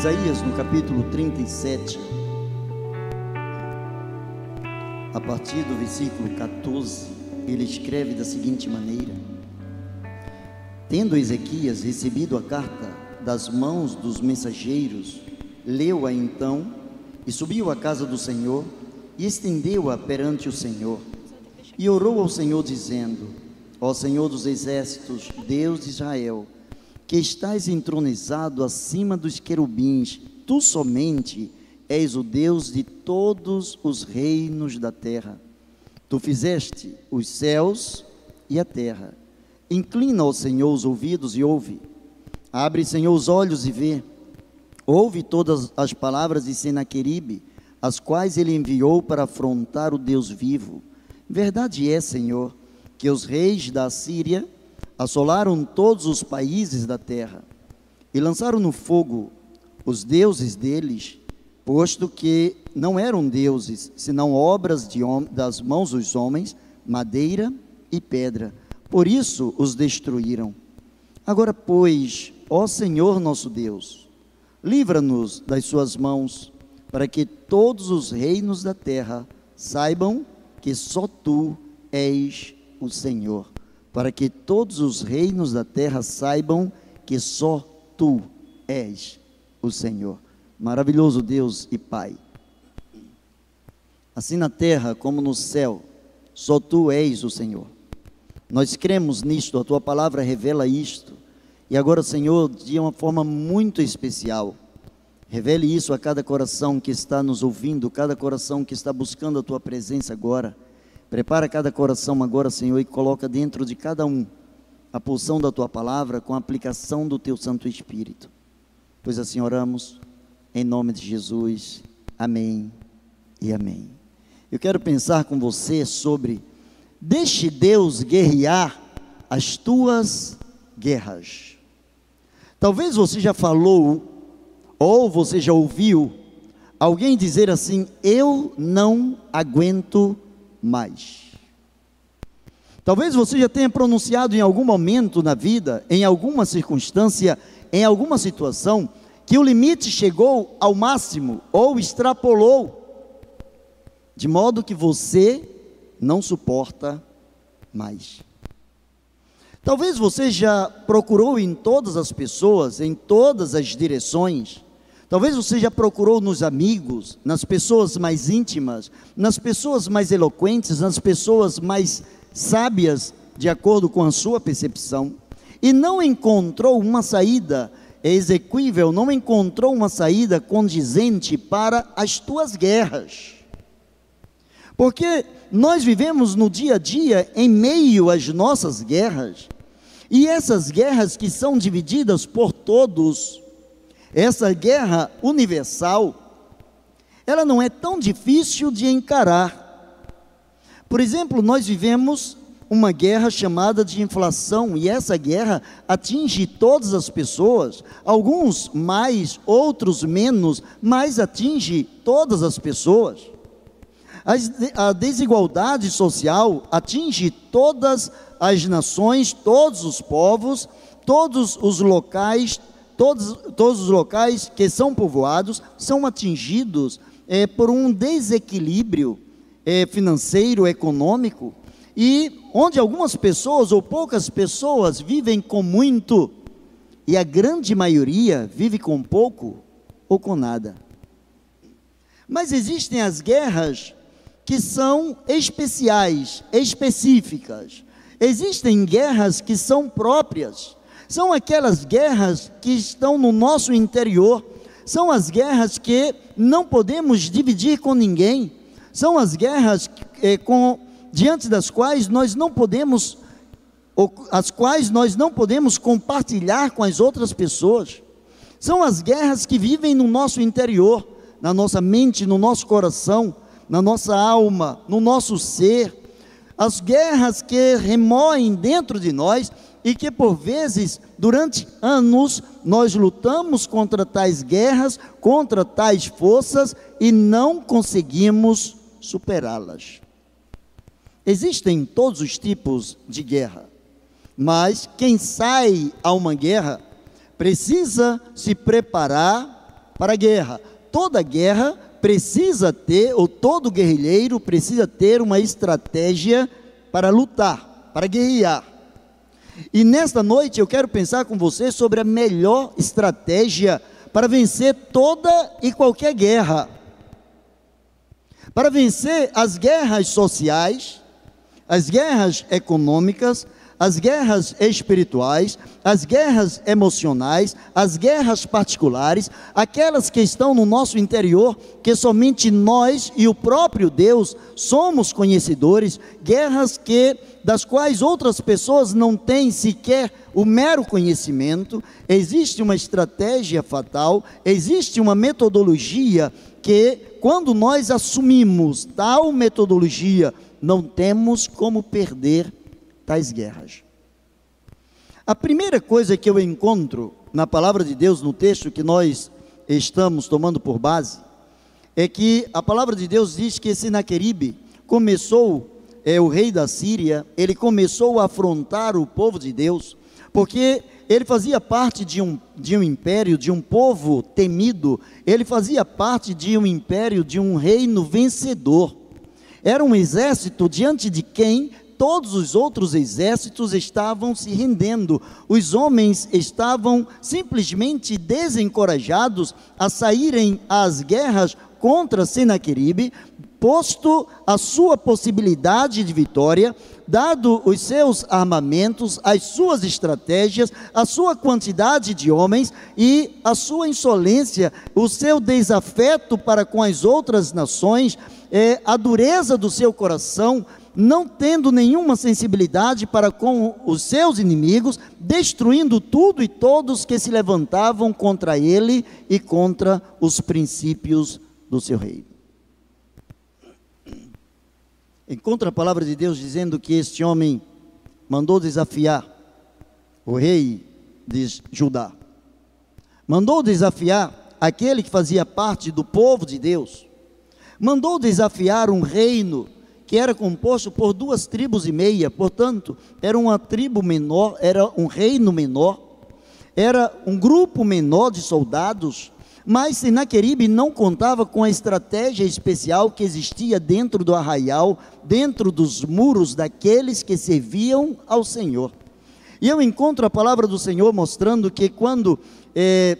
Isaías, no capítulo 37, a partir do versículo 14, ele escreve da seguinte maneira: Tendo Ezequias recebido a carta das mãos dos mensageiros, leu-a então e subiu à casa do Senhor e estendeu-a perante o Senhor. E orou ao Senhor, dizendo: Ó Senhor dos exércitos, Deus de Israel, que estás entronizado acima dos querubins, tu somente és o Deus de todos os reinos da terra. Tu fizeste os céus e a terra. Inclina ao Senhor os ouvidos e ouve. Abre, Senhor, os olhos e vê. Ouve todas as palavras de Senaqueribe, as quais ele enviou para afrontar o Deus vivo. Verdade é, Senhor, que os reis da Síria assolaram todos os países da terra e lançaram no fogo os deuses deles, posto que não eram deuses, senão obras de, das mãos dos homens, madeira e pedra. Por isso os destruíram. Agora, pois, ó Senhor nosso Deus, livra-nos das suas mãos, para que todos os reinos da terra saibam que só tu és o Senhor para que todos os reinos da terra saibam que só tu és o Senhor. Maravilhoso Deus e Pai. Assim na terra como no céu, só tu és o Senhor. Nós cremos nisto, a tua palavra revela isto. E agora, Senhor, de uma forma muito especial, revele isso a cada coração que está nos ouvindo, cada coração que está buscando a tua presença agora Prepara cada coração agora, Senhor, e coloca dentro de cada um a pulsão da tua palavra com a aplicação do teu Santo Espírito. Pois assim oramos, em nome de Jesus. Amém e amém. Eu quero pensar com você sobre deixe Deus guerrear as tuas guerras. Talvez você já falou ou você já ouviu alguém dizer assim: Eu não aguento mais. Talvez você já tenha pronunciado em algum momento na vida, em alguma circunstância, em alguma situação, que o limite chegou ao máximo ou extrapolou, de modo que você não suporta mais. Talvez você já procurou em todas as pessoas, em todas as direções, Talvez você já procurou nos amigos, nas pessoas mais íntimas, nas pessoas mais eloquentes, nas pessoas mais sábias, de acordo com a sua percepção, e não encontrou uma saída exequível, não encontrou uma saída condizente para as tuas guerras. Porque nós vivemos no dia a dia em meio às nossas guerras, e essas guerras que são divididas por todos, essa guerra universal, ela não é tão difícil de encarar. Por exemplo, nós vivemos uma guerra chamada de inflação, e essa guerra atinge todas as pessoas, alguns mais, outros menos, mas atinge todas as pessoas. A desigualdade social atinge todas as nações, todos os povos, todos os locais, todos, todos os locais que são povoados são atingidos é, por um desequilíbrio é, financeiro, econômico, e onde algumas pessoas ou poucas pessoas vivem com muito, e a grande maioria vive com pouco ou com nada. Mas existem as guerras que são especiais, específicas. Existem guerras que são próprias são aquelas guerras que estão no nosso interior, são as guerras que não podemos dividir com ninguém, são as guerras eh, com, diante das quais nós não podemos, as quais nós não podemos compartilhar com as outras pessoas. São as guerras que vivem no nosso interior, na nossa mente, no nosso coração, na nossa alma, no nosso ser. As guerras que remoem dentro de nós e que por vezes, durante anos, nós lutamos contra tais guerras, contra tais forças e não conseguimos superá-las. Existem todos os tipos de guerra, mas quem sai a uma guerra precisa se preparar para a guerra. Toda guerra precisa ter, ou todo guerrilheiro precisa ter uma estratégia para lutar, para guerrear. E nesta noite eu quero pensar com você sobre a melhor estratégia para vencer toda e qualquer guerra. Para vencer as guerras sociais, as guerras econômicas, as guerras espirituais, as guerras emocionais, as guerras particulares, aquelas que estão no nosso interior, que somente nós e o próprio Deus somos conhecedores, guerras que das quais outras pessoas não têm sequer o mero conhecimento, existe uma estratégia fatal, existe uma metodologia que quando nós assumimos tal metodologia, não temos como perder tais guerras. A primeira coisa que eu encontro na palavra de Deus, no texto que nós estamos tomando por base, é que a palavra de Deus diz que Senaqueribe começou, é o rei da Síria, ele começou a afrontar o povo de Deus, porque ele fazia parte de um, de um império, de um povo temido, ele fazia parte de um império, de um reino vencedor. Era um exército diante de quem todos os outros exércitos estavam se rendendo. Os homens estavam simplesmente desencorajados a saírem às guerras contra Senaqueribe, posto a sua possibilidade de vitória, dado os seus armamentos, as suas estratégias, a sua quantidade de homens e a sua insolência, o seu desafeto para com as outras nações, é, a dureza do seu coração, não tendo nenhuma sensibilidade para com os seus inimigos, destruindo tudo e todos que se levantavam contra ele e contra os princípios do seu reino. Encontra a palavra de Deus dizendo que este homem mandou desafiar o rei de Judá. Mandou desafiar aquele que fazia parte do povo de Deus. Mandou desafiar um reino que era composto por duas tribos e meia, portanto, era uma tribo menor, era um reino menor, era um grupo menor de soldados, mas Senaqueribe não contava com a estratégia especial que existia dentro do arraial, dentro dos muros daqueles que serviam ao Senhor. E eu encontro a palavra do Senhor mostrando que quando é,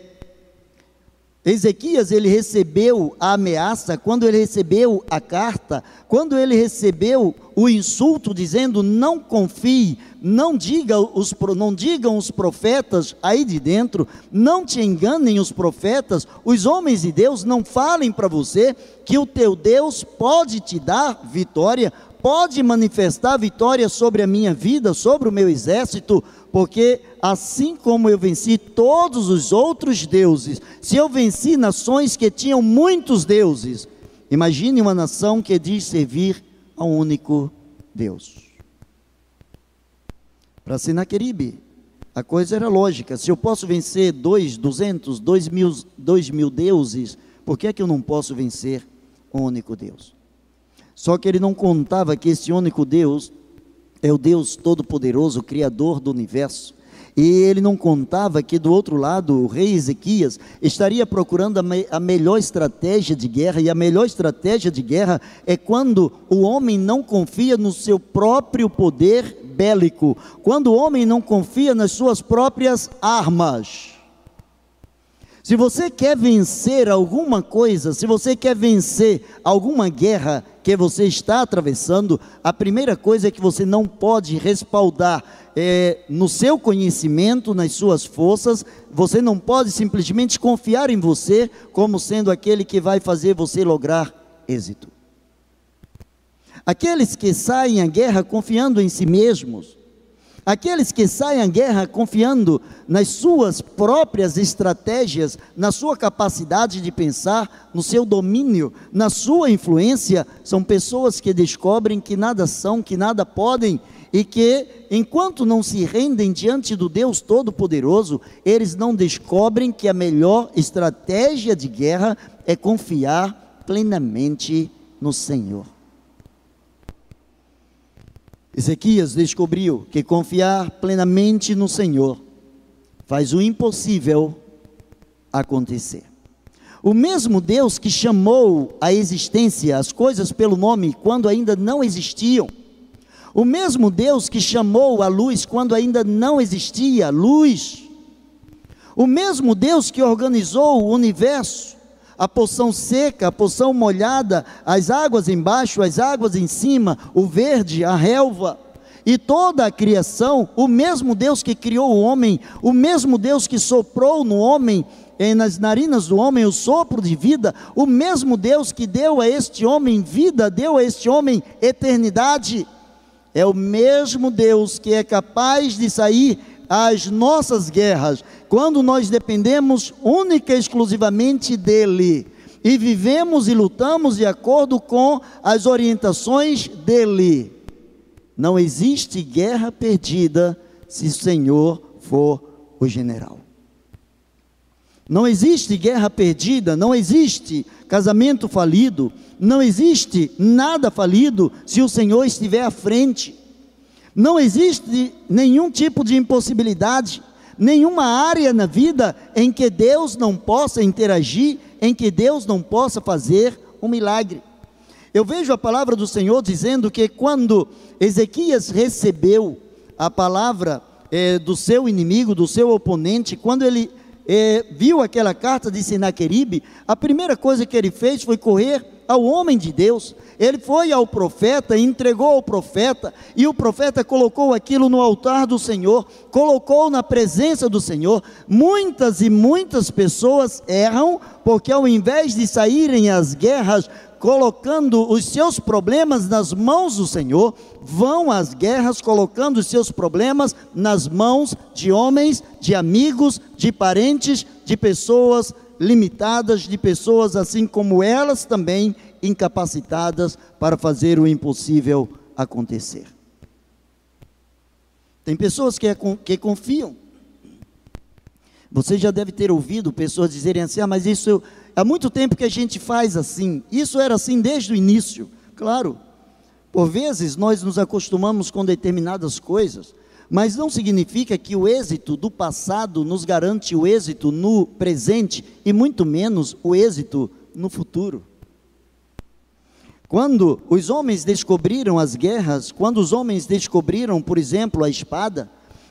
Ezequias ele recebeu a ameaça, quando ele recebeu a carta, quando ele recebeu o insulto dizendo não confie, não diga os não digam os profetas aí de dentro, não te enganem os profetas, os homens de Deus não falem para você que o teu Deus pode te dar vitória, pode manifestar vitória sobre a minha vida, sobre o meu exército, porque assim como eu venci todos os outros deuses, se eu venci nações que tinham muitos deuses, imagine uma nação que diz servir a um único Deus. Para Sinaqueribe, a coisa era lógica. Se eu posso vencer dois, duzentos, dois mil, dois mil deuses, por que é que eu não posso vencer um único Deus? Só que ele não contava que esse único Deus é o Deus Todo-Poderoso, Criador do universo. E ele não contava que do outro lado o rei Ezequias estaria procurando a, me, a, melhor estratégia de guerra, e a melhor estratégia de guerra é quando o homem não confia no seu próprio poder bélico, quando o homem não confia nas suas próprias armas. Se você quer vencer alguma coisa, se você quer vencer alguma guerra que você está atravessando, a primeira coisa é que você não pode respaldar é, no seu conhecimento, nas suas forças, você não pode simplesmente confiar em você como sendo aquele que vai fazer você lograr êxito. Aqueles que saem à guerra confiando em si mesmos, Aqueles que saem à guerra confiando nas suas próprias estratégias, na sua capacidade de pensar, no seu domínio, na sua influência, são pessoas que descobrem que nada são, que nada podem e que, enquanto não se rendem diante do Deus Todo-Poderoso, eles não descobrem que a melhor estratégia de guerra é confiar plenamente no Senhor. Ezequias descobriu que confiar plenamente no Senhor faz o impossível acontecer. O mesmo Deus que chamou à existência as coisas pelo nome quando ainda não existiam. O mesmo Deus que chamou a luz quando ainda não existia luz. O mesmo Deus que organizou o universo, a poção seca, a poção molhada, as águas embaixo, as águas em cima, o verde, a relva. E toda a criação, o mesmo Deus que criou o homem, o mesmo Deus que soprou no homem, nas narinas do homem o sopro de vida, o mesmo Deus que deu a este homem vida, deu a este homem eternidade, é o mesmo Deus que é capaz de sair às nossas guerras, quando nós dependemos única e exclusivamente dEle, e vivemos e lutamos de acordo com as orientações dEle. Não existe guerra perdida se o Senhor for o general. Não existe guerra perdida, não existe casamento falido, não existe nada falido se o Senhor estiver à frente. Não existe nenhum tipo de impossibilidade, nenhuma área na vida em que Deus não possa interagir, em que Deus não possa fazer um milagre. Eu vejo a palavra do Senhor dizendo que quando Ezequias recebeu a palavra é, do seu inimigo, do seu oponente, quando ele é, viu aquela carta de Sinaqueribe, a primeira coisa que ele fez foi correr ao homem de Deus. Ele foi ao profeta, entregou ao profeta, e o profeta colocou aquilo no altar do Senhor, colocou na presença do Senhor. Muitas e muitas pessoas erram, porque ao invés de saírem às guerras colocando os seus problemas nas mãos do Senhor, vão às guerras colocando os seus problemas nas mãos de homens, de amigos, de parentes, de pessoas limitadas, de pessoas assim como elas também incapacitadas para fazer o impossível acontecer. Tem pessoas que, é, que confiam. Você já deve ter ouvido pessoas dizerem assim: ah, mas isso Há muito tempo que a gente faz assim. Isso era assim desde o início. Claro, por vezes nós nos acostumamos com determinadas coisas, mas não significa que o êxito do passado nos garante o êxito no presente e muito menos o êxito no futuro. Quando os homens descobriram as guerras, quando os homens descobriram, por exemplo, a espada,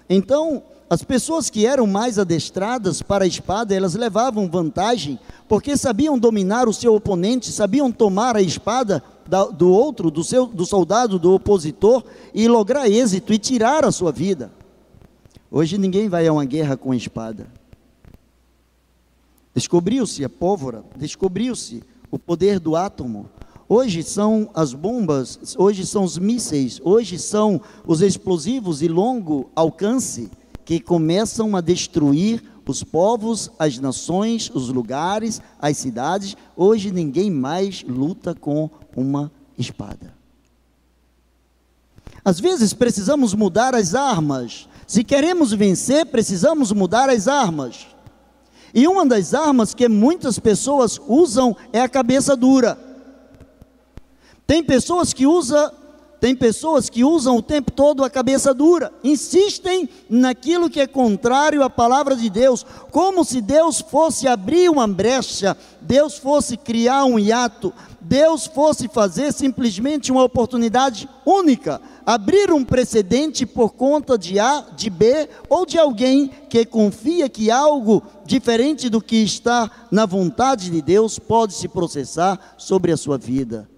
então as pessoas que eram mais adestradas para a espada, elas levavam vantagem, porque sabiam dominar o seu oponente, sabiam tomar a espada do outro, do, seu, do soldado, do opositor, e lograr êxito e tirar a sua vida. Hoje ninguém vai a uma guerra com espada. Descobriu-se a pólvora, descobriu-se o poder do átomo. Hoje são as bombas, hoje são os mísseis, hoje são os explosivos de longo alcance que começam a destruir os povos, as nações, os lugares, as cidades. Hoje ninguém mais luta com uma espada. Às vezes precisamos mudar as armas. Se queremos vencer, precisamos mudar as armas. E uma das armas que muitas pessoas usam é a cabeça dura. Tem pessoas que usam tem pessoas que usam o tempo todo a cabeça dura, insistem naquilo que é contrário à palavra de Deus, como se Deus fosse abrir uma brecha, Deus fosse criar um hiato, Deus fosse fazer simplesmente uma oportunidade única, abrir um precedente por conta de A, de B ou de alguém que confia que algo diferente do que está na vontade de Deus pode se processar sobre a sua vida.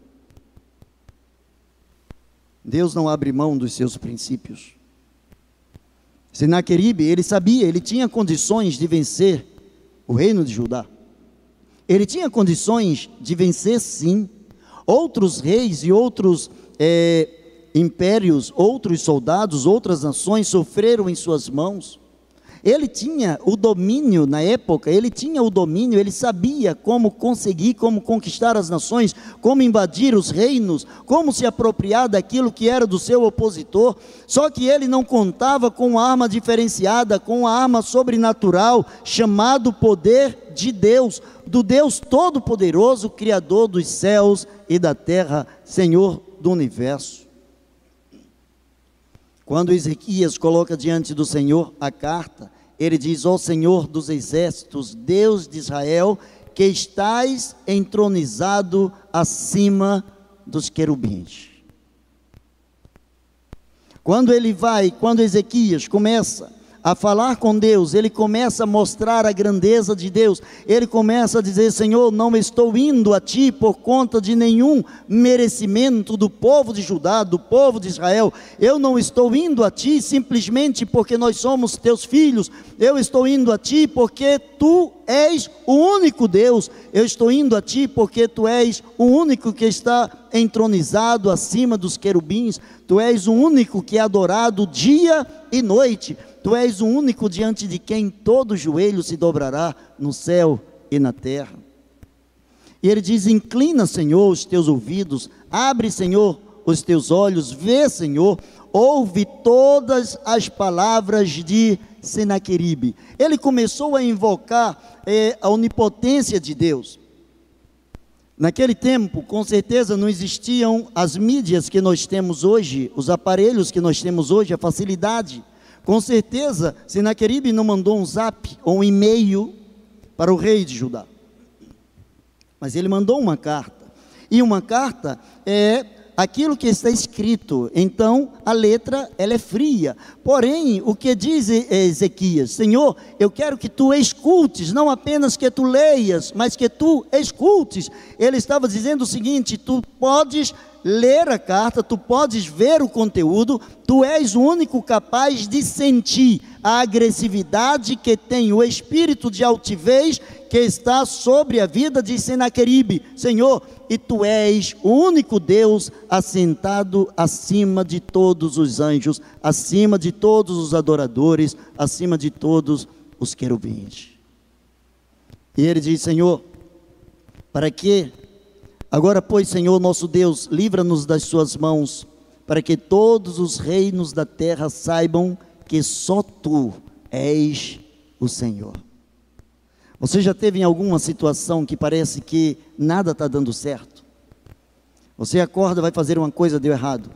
Deus não abre mão dos seus princípios. Senaqueribe, ele sabia, ele tinha condições de vencer o reino de Judá. Ele tinha condições de vencer, sim. Outros reis e outros é, impérios, outros soldados, outras nações sofreram em suas mãos. Ele tinha o domínio na época, ele tinha o domínio, ele sabia como conseguir, como conquistar as nações, como invadir os reinos, como se apropriar daquilo que era do seu opositor. Só que ele não contava com uma arma diferenciada, com uma arma sobrenatural, chamado poder de Deus, do Deus Todo-Poderoso, Criador dos céus e da terra, Senhor do universo. Quando Ezequias coloca diante do Senhor a carta, ele diz: Ó Senhor dos exércitos, Deus de Israel, que estás entronizado acima dos querubins. Quando ele vai, quando Ezequias começa a falar com Deus, ele começa a mostrar a grandeza de Deus, ele começa a dizer: Senhor, não estou indo a ti por conta de nenhum merecimento do povo de Judá, do povo de Israel, eu não estou indo a ti simplesmente porque nós somos teus filhos, eu estou indo a ti porque tu és o único Deus, eu estou indo a ti porque tu és o único que está entronizado acima dos querubins, tu és o único que é adorado dia e noite. Tu és o único diante de quem todo joelho se dobrará no céu e na terra. E ele diz: Inclina, Senhor, os teus ouvidos, abre, Senhor, os teus olhos, vê, Senhor, ouve todas as palavras de Senaqueribe. Ele começou a invocar eh, a onipotência de Deus. Naquele tempo, com certeza, não existiam as mídias que nós temos hoje, os aparelhos que nós temos hoje, a facilidade. Com certeza, Senaqueribe não mandou um zap ou um e-mail para o rei de Judá. Mas ele mandou uma carta. E uma carta é aquilo que está escrito. Então, a letra ela é fria. Porém, o que diz Ezequias? Senhor, eu quero que tu escutes, não apenas que tu leias, mas que tu escutes. Ele estava dizendo o seguinte: tu podes ler a carta, tu podes ver o conteúdo, tu és o único capaz de sentir a agressividade que tem o espírito de altivez que está sobre a vida de Senaqueribe. Senhor, e tu és o único Deus assentado acima de todos os anjos, acima de todos os adoradores, acima de todos os querubins. E ele diz: Senhor, para que Agora, pois, Senhor nosso Deus, livra-nos das suas mãos, para que todos os reinos da terra saibam que só tu és o Senhor. Você já teve em alguma situação que parece que nada está dando certo? Você acorda, vai fazer uma coisa, deu errado.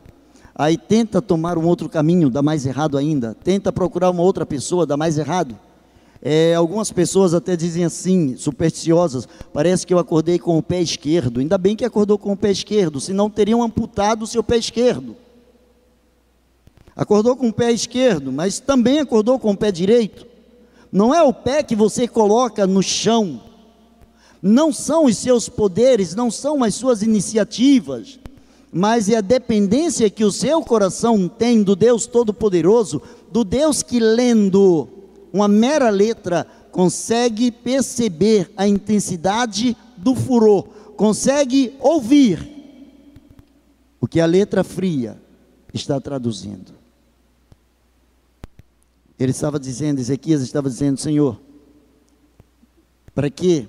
Aí tenta tomar um outro caminho, dá mais errado ainda. Tenta procurar uma outra pessoa, dá mais errado. É, algumas pessoas até dizem assim, supersticiosas, parece que eu acordei com o pé esquerdo. Ainda bem que acordou com o pé esquerdo, senão teriam amputado o seu pé esquerdo. Acordou com o pé esquerdo, mas também acordou com o pé direito. Não é o pé que você coloca no chão, não são os seus poderes, não são as suas iniciativas, mas é a dependência que o seu coração tem do Deus Todo-Poderoso, do Deus que lendo uma mera letra consegue perceber a intensidade do furor, consegue ouvir o que a letra fria está traduzindo. Ele estava dizendo, Ezequias estava dizendo, Senhor, para que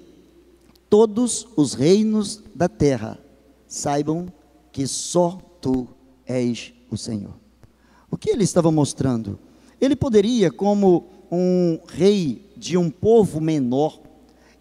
todos os reinos da terra saibam que só tu és o Senhor. O que ele estava mostrando? Ele poderia, como um rei de um povo menor,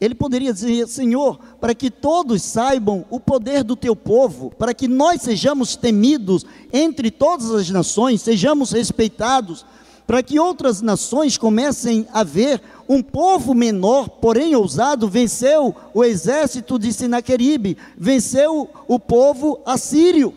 ele poderia dizer: Senhor, para que todos saibam o poder do teu povo, para que nós sejamos temidos entre todas as nações, sejamos respeitados, para que outras nações comecem a ver um povo menor, porém ousado, venceu o exército de Sinaqueribe, venceu o povo assírio.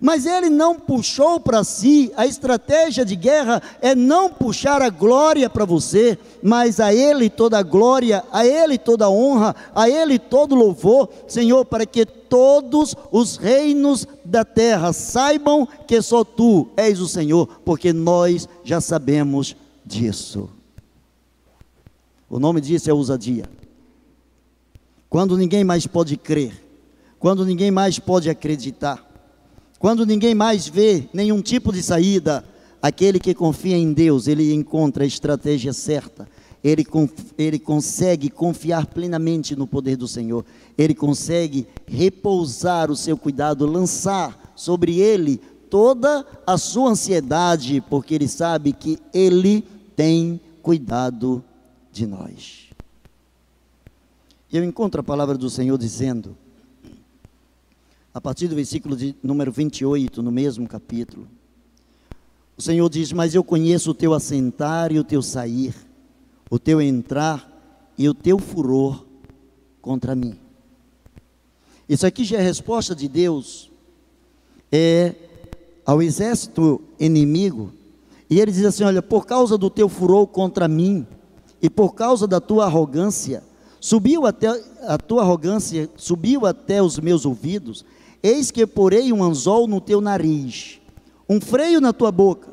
Mas ele não puxou para si, a estratégia de guerra é não puxar a glória para você, mas a ele toda a glória, a ele toda a honra, a ele todo louvor, Senhor, para que todos os reinos da terra saibam que só tu és o Senhor, porque nós já sabemos disso. O nome disso é ousadia. Quando ninguém mais pode crer, quando ninguém mais pode acreditar, quando ninguém mais vê nenhum tipo de saída, aquele que confia em Deus, ele encontra a estratégia certa. Ele, ele consegue confiar plenamente no poder do Senhor. Ele consegue repousar o seu cuidado, lançar sobre ele toda a sua ansiedade, porque ele sabe que ele tem cuidado de nós. Eu encontro a palavra do Senhor dizendo: a partir do versículo de número 28, no mesmo capítulo. O Senhor diz: Mas eu conheço o teu assentar e o teu sair, o teu entrar e o teu furor, contra mim. Isso aqui já é a resposta de Deus é ao exército inimigo. E ele diz assim: Olha, por causa do teu furor contra mim e por causa da tua arrogância, subiu até a tua arrogância, subiu até os meus ouvidos. Eis que porei um anzol no teu nariz, um freio na tua boca,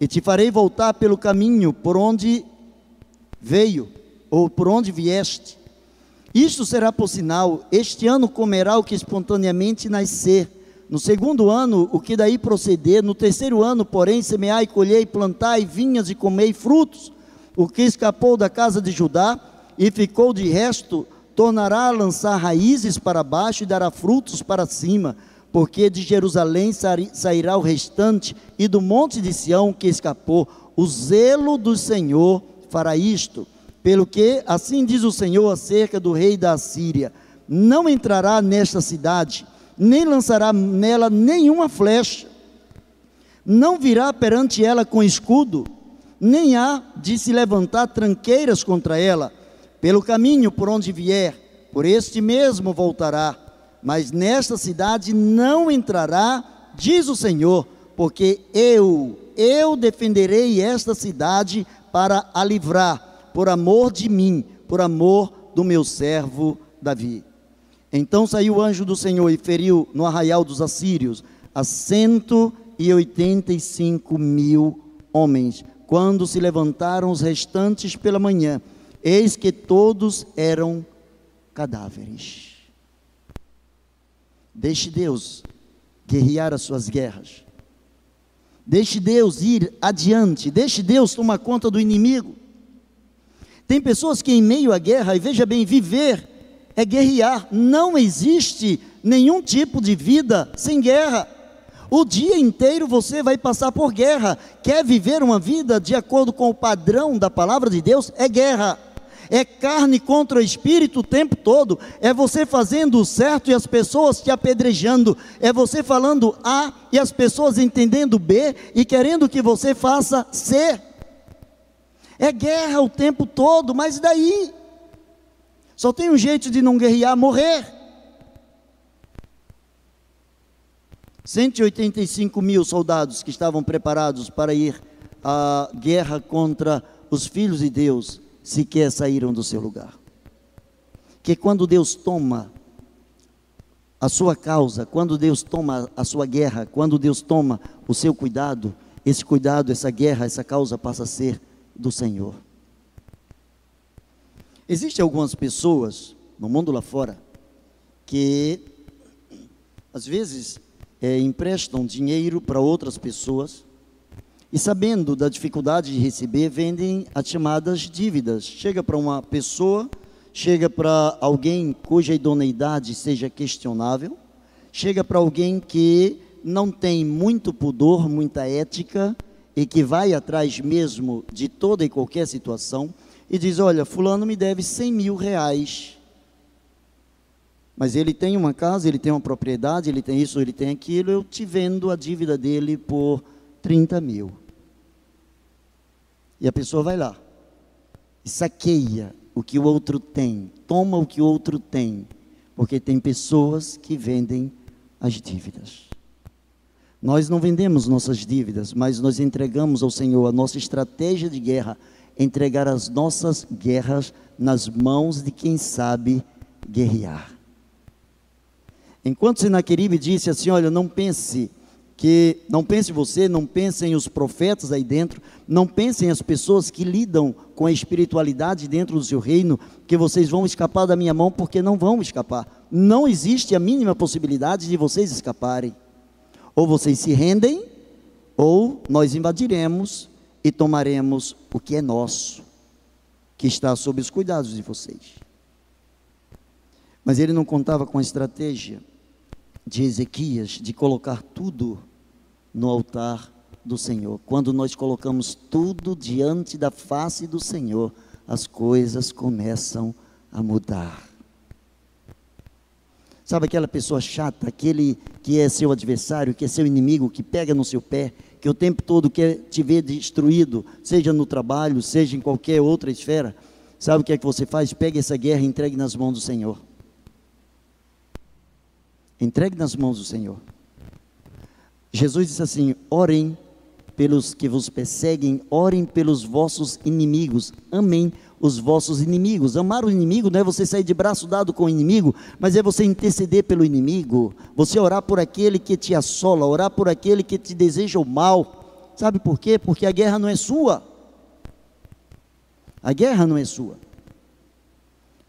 e te farei voltar pelo caminho por onde veio, ou por onde vieste. Isto será por sinal: este ano comerá o que espontaneamente nascer. No segundo ano, o que daí proceder. No terceiro ano, porém, semeai, colhei, plantai vinhas e comei frutos. O que escapou da casa de Judá e ficou de resto, tornará a lançar raízes para baixo e dará frutos para cima. Porque de Jerusalém sairá o restante, e do monte de Sião que escapou. O zelo do Senhor fará isto pelo que, assim diz o Senhor acerca do rei da Assíria: não entrará nesta cidade, nem lançará nela nenhuma flecha, não virá perante ela com escudo, nem há de se levantar tranqueiras contra ela. Pelo caminho por onde vier, por este mesmo voltará, mas nesta cidade não entrará, diz o Senhor, porque eu, eu defenderei esta cidade para a livrar por amor de mim, por amor do meu servo Davi. Então saiu o anjo do Senhor e feriu no arraial dos assírios a cento e oitenta e cinco mil homens. Quando se levantaram os restantes pela manhã, eis que todos eram cadáveres. Deixe Deus guerrear as suas guerras. Deixe Deus ir adiante. Deixe Deus tomar conta do inimigo. Tem pessoas que, em meio à guerra, e veja bem, viver é guerrear. Não existe nenhum tipo de vida sem guerra. O dia inteiro você vai passar por guerra. Quer viver uma vida de acordo com o padrão da palavra de Deus? É guerra. É carne contra espírito o tempo todo. É você fazendo o certo e as pessoas te apedrejando. É você falando A e as pessoas entendendo B e querendo que você faça C. É guerra o tempo todo, mas daí? Só tem um jeito de não guerrear, morrer. 185 mil soldados que estavam preparados para ir à guerra contra os filhos de Deus, sequer saíram do seu lugar. Que quando Deus toma a sua causa, quando Deus toma a sua guerra, quando Deus toma o seu cuidado, esse cuidado, essa guerra, essa causa passa a ser do Senhor. Existem algumas pessoas no mundo lá fora que às vezes é, emprestam dinheiro para outras pessoas e sabendo da dificuldade de receber, vendem as chamadas dívidas. Chega para uma pessoa, chega para alguém cuja idoneidade seja questionável, chega para alguém que não tem muito pudor, muita ética, e que vai atrás mesmo de toda e qualquer situação e diz: Olha, Fulano me deve 100 mil reais. Mas ele tem uma casa, ele tem uma propriedade, ele tem isso, ele tem aquilo, eu te vendo a dívida dele por 30 mil. E a pessoa vai lá e saqueia o que o outro tem, toma o que o outro tem, porque tem pessoas que vendem as dívidas. Nós não vendemos nossas dívidas, mas nós entregamos ao Senhor a nossa estratégia de guerra, entregar as nossas guerras nas mãos de quem sabe guerrear. Enquanto Senaqueribe disse assim: Olha, não pense que, não pense você, não pensem os profetas aí dentro, não pensem as pessoas que lidam com a espiritualidade dentro do seu reino, que vocês vão escapar da minha mão, porque não vão escapar. Não existe a mínima possibilidade de vocês escaparem. Ou vocês se rendem, ou nós invadiremos e tomaremos o que é nosso, que está sob os cuidados de vocês. Mas ele não contava com a estratégia de Ezequias de colocar tudo no altar do Senhor. Quando nós colocamos tudo diante da face do Senhor, as coisas começam a mudar. Sabe aquela pessoa chata, aquele que é seu adversário, que é seu inimigo, que pega no seu pé, que o tempo todo quer te ver destruído, seja no trabalho, seja em qualquer outra esfera? Sabe o que é que você faz? Pega essa guerra e entregue nas mãos do Senhor. Entregue nas mãos do Senhor. Jesus disse assim: orem pelos que vos perseguem, orem pelos vossos inimigos, amém os vossos inimigos. Amar o inimigo não é você sair de braço dado com o inimigo, mas é você interceder pelo inimigo, você orar por aquele que te assola, orar por aquele que te deseja o mal. Sabe por quê? Porque a guerra não é sua. A guerra não é sua.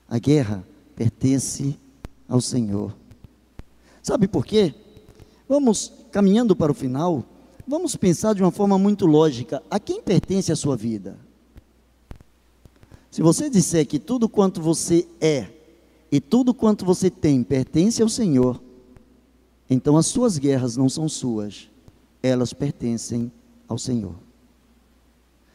A guerra pertence ao Senhor. Sabe por quê? Vamos caminhando para o final, vamos pensar de uma forma muito lógica: a quem pertence a sua vida? Se você disser que tudo quanto você é e tudo quanto você tem pertence ao Senhor, então as suas guerras não são suas, elas pertencem ao Senhor.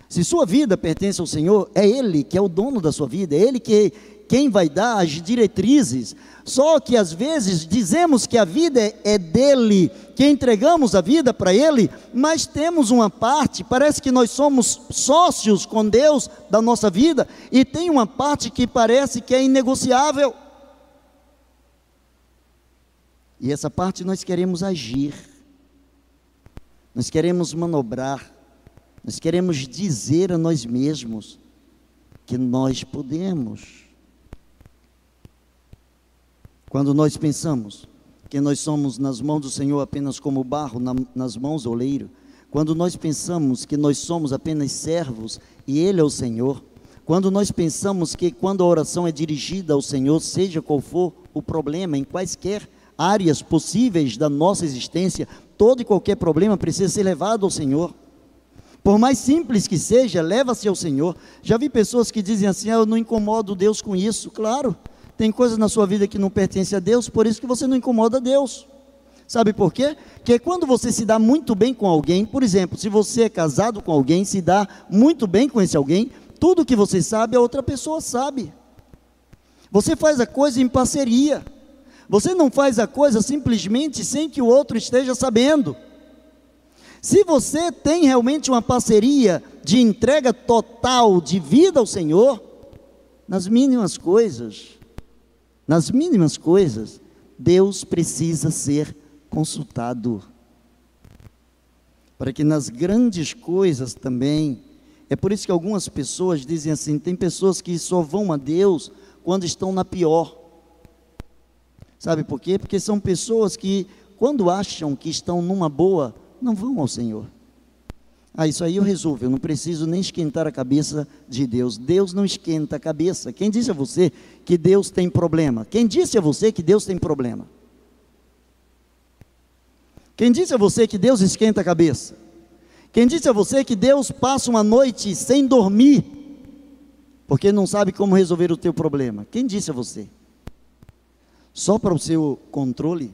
Se sua vida pertence ao Senhor, é Ele que é o dono da sua vida, é Ele que quem vai dar as diretrizes. Só que às vezes dizemos que a vida é dele, que entregamos a vida para ele, mas temos uma parte, parece que nós somos sócios com Deus da nossa vida, e tem uma parte que parece que é inegociável. E essa parte nós queremos agir, nós queremos manobrar, nós queremos dizer a nós mesmos que nós podemos. Quando nós pensamos que nós somos nas mãos do Senhor apenas como barro na, nas mãos do oleiro, quando nós pensamos que nós somos apenas servos e Ele é o Senhor, quando nós pensamos que quando a oração é dirigida ao Senhor, seja qual for o problema, em quaisquer áreas possíveis da nossa existência, todo e qualquer problema precisa ser levado ao Senhor. Por mais simples que seja, leva-se ao Senhor. Já vi pessoas que dizem assim: ah, eu não incomodo Deus com isso. Claro, tem coisas na sua vida que não pertencem a Deus, por isso que você não incomoda Deus. Sabe por quê? Porque quando você se dá muito bem com alguém, por exemplo, se você é casado com alguém, se dá muito bem com esse alguém, tudo que você sabe, a outra pessoa sabe. Você faz a coisa em parceria. Você não faz a coisa simplesmente sem que o outro esteja sabendo. Se você tem realmente uma parceria de entrega total de vida ao Senhor, nas mínimas coisas, nas mínimas coisas, Deus precisa ser consultado. Para que nas grandes coisas também, é por isso que algumas pessoas dizem assim: tem pessoas que só vão a Deus quando estão na pior. Sabe por quê? Porque são pessoas que, quando acham que estão numa boa, não vão ao Senhor. Ah, isso aí eu resolvo, eu não preciso nem esquentar a cabeça de Deus. Deus não esquenta a cabeça. Quem disse a você que Deus tem problema? Quem disse a você que Deus tem problema? Quem disse a você que Deus esquenta a cabeça? Quem disse a você que Deus passa uma noite sem dormir porque não sabe como resolver o teu problema? Quem disse a você? Só para o seu controle,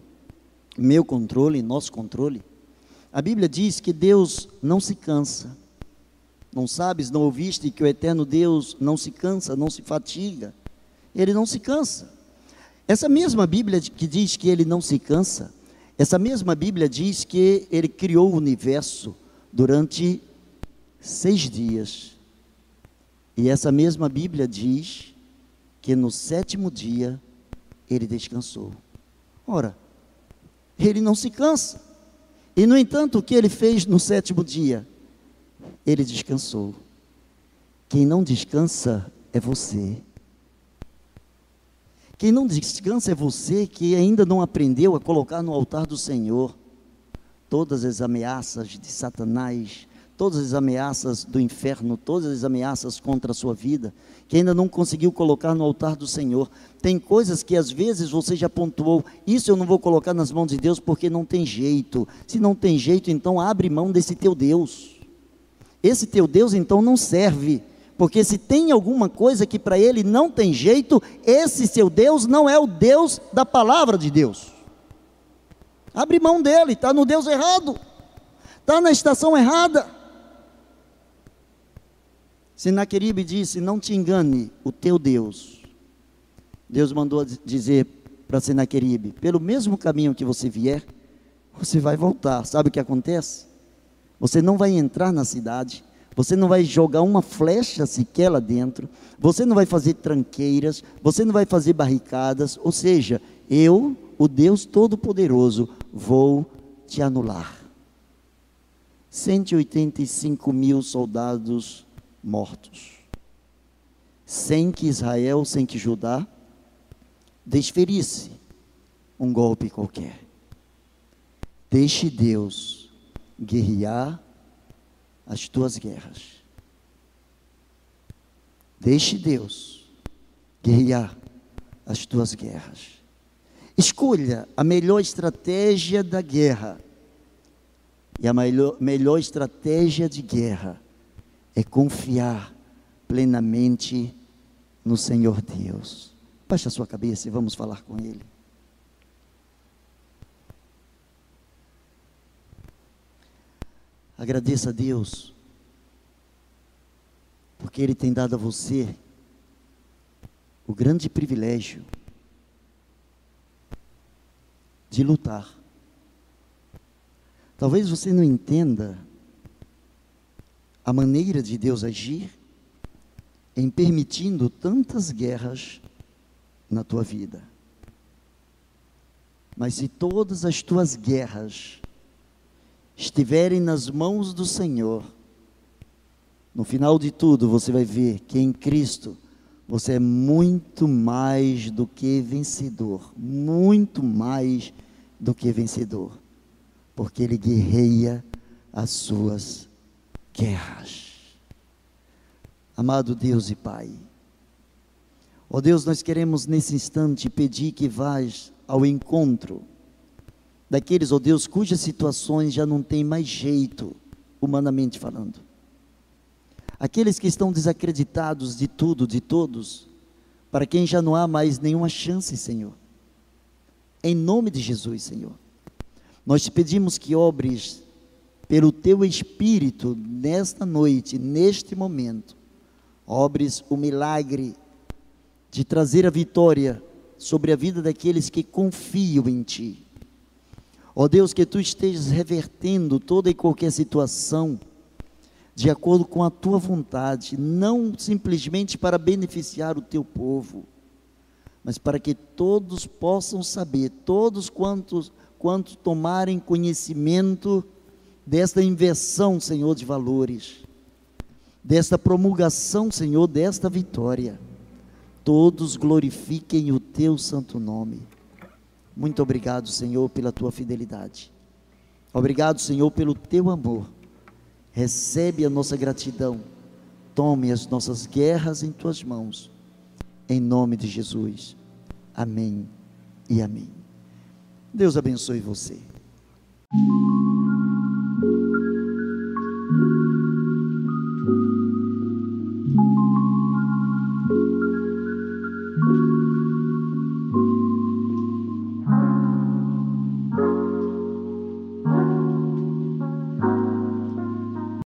meu controle, nosso controle? A Bíblia diz que Deus não se cansa. Não sabes, não ouviste que o eterno Deus não se cansa, não se fatiga. Ele não se cansa. Essa mesma Bíblia que diz que ele não se cansa, essa mesma Bíblia diz que ele criou o universo durante seis dias. E essa mesma Bíblia diz que no sétimo dia ele descansou. Ora, ele não se cansa. E no entanto, o que ele fez no sétimo dia? Ele descansou. Quem não descansa é você. Quem não descansa é você que ainda não aprendeu a colocar no altar do Senhor todas as ameaças de Satanás, todas as ameaças do inferno, todas as ameaças contra a sua vida, que ainda não conseguiu colocar no altar do Senhor. Tem coisas que às vezes você já pontuou, isso eu não vou colocar nas mãos de Deus porque não tem jeito. Se não tem jeito, então abre mão desse teu Deus. Esse teu Deus então não serve, porque se tem alguma coisa que para ele não tem jeito, esse seu Deus não é o Deus da palavra de Deus. Abre mão dele, está no Deus errado, está na estação errada. Senaqueribe disse: Não te engane o teu Deus. Deus mandou dizer para Senaqueribe: Pelo mesmo caminho que você vier, você vai voltar. Sabe o que acontece? Você não vai entrar na cidade, você não vai jogar uma flecha sequer lá dentro, você não vai fazer tranqueiras, você não vai fazer barricadas. Ou seja, eu o Deus Todo-Poderoso, vou te anular. 185 mil soldados mortos, sem que Israel, sem que Judá desferisse um golpe qualquer. Deixe Deus guerrear as tuas guerras. Deixe Deus guerrear as tuas guerras. Escolha a melhor estratégia da guerra. E a melhor, melhor estratégia de guerra é confiar plenamente no Senhor Deus. Baixe a sua cabeça e vamos falar com Ele. Agradeça a Deus, porque Ele tem dado a você o grande privilégio de lutar. Talvez você não entenda a maneira de Deus agir em permitindo tantas guerras na tua vida. Mas se todas as tuas guerras estiverem nas mãos do Senhor, no final de tudo você vai ver que em Cristo você é muito mais do que vencedor, muito mais do que vencedor, porque Ele guerreia as suas guerras. Amado Deus e Pai, ó Deus, nós queremos nesse instante pedir que vás ao encontro daqueles, ó Deus, cujas situações já não tem mais jeito, humanamente falando. Aqueles que estão desacreditados de tudo, de todos, para quem já não há mais nenhuma chance, Senhor. Em nome de Jesus, Senhor. Nós te pedimos que obres pelo teu Espírito nesta noite, neste momento. Obres o milagre de trazer a vitória sobre a vida daqueles que confiam em Ti. Ó Deus, que Tu estejas revertendo toda e qualquer situação de acordo com a Tua vontade, não simplesmente para beneficiar o Teu povo, mas para que todos possam saber, todos quantos, quantos tomarem conhecimento desta inversão, Senhor, de valores, desta promulgação, Senhor, desta vitória, todos glorifiquem o Teu santo nome. Muito obrigado, Senhor, pela Tua fidelidade. Obrigado, Senhor, pelo Teu amor. Recebe a nossa gratidão. Tome as nossas guerras em Tuas mãos em nome de Jesus. Amém e amém. Deus abençoe você.